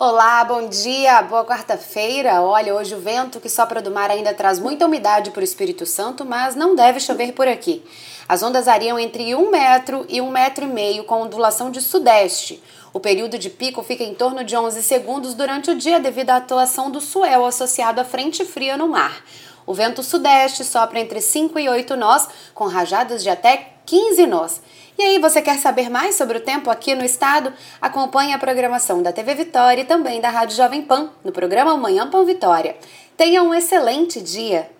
Olá, bom dia, boa quarta-feira. Olha, hoje o vento que sopra do mar ainda traz muita umidade para o Espírito Santo, mas não deve chover por aqui. As ondas variam entre um metro e um metro e meio com ondulação de sudeste. O período de pico fica em torno de 11 segundos durante o dia devido à atuação do suel associado à frente fria no mar. O vento sudeste sopra entre 5 e 8 nós, com rajadas de até 15 nós. E aí, você quer saber mais sobre o tempo aqui no estado? Acompanhe a programação da TV Vitória e também da Rádio Jovem Pan no programa Manhã Pão Vitória. Tenha um excelente dia!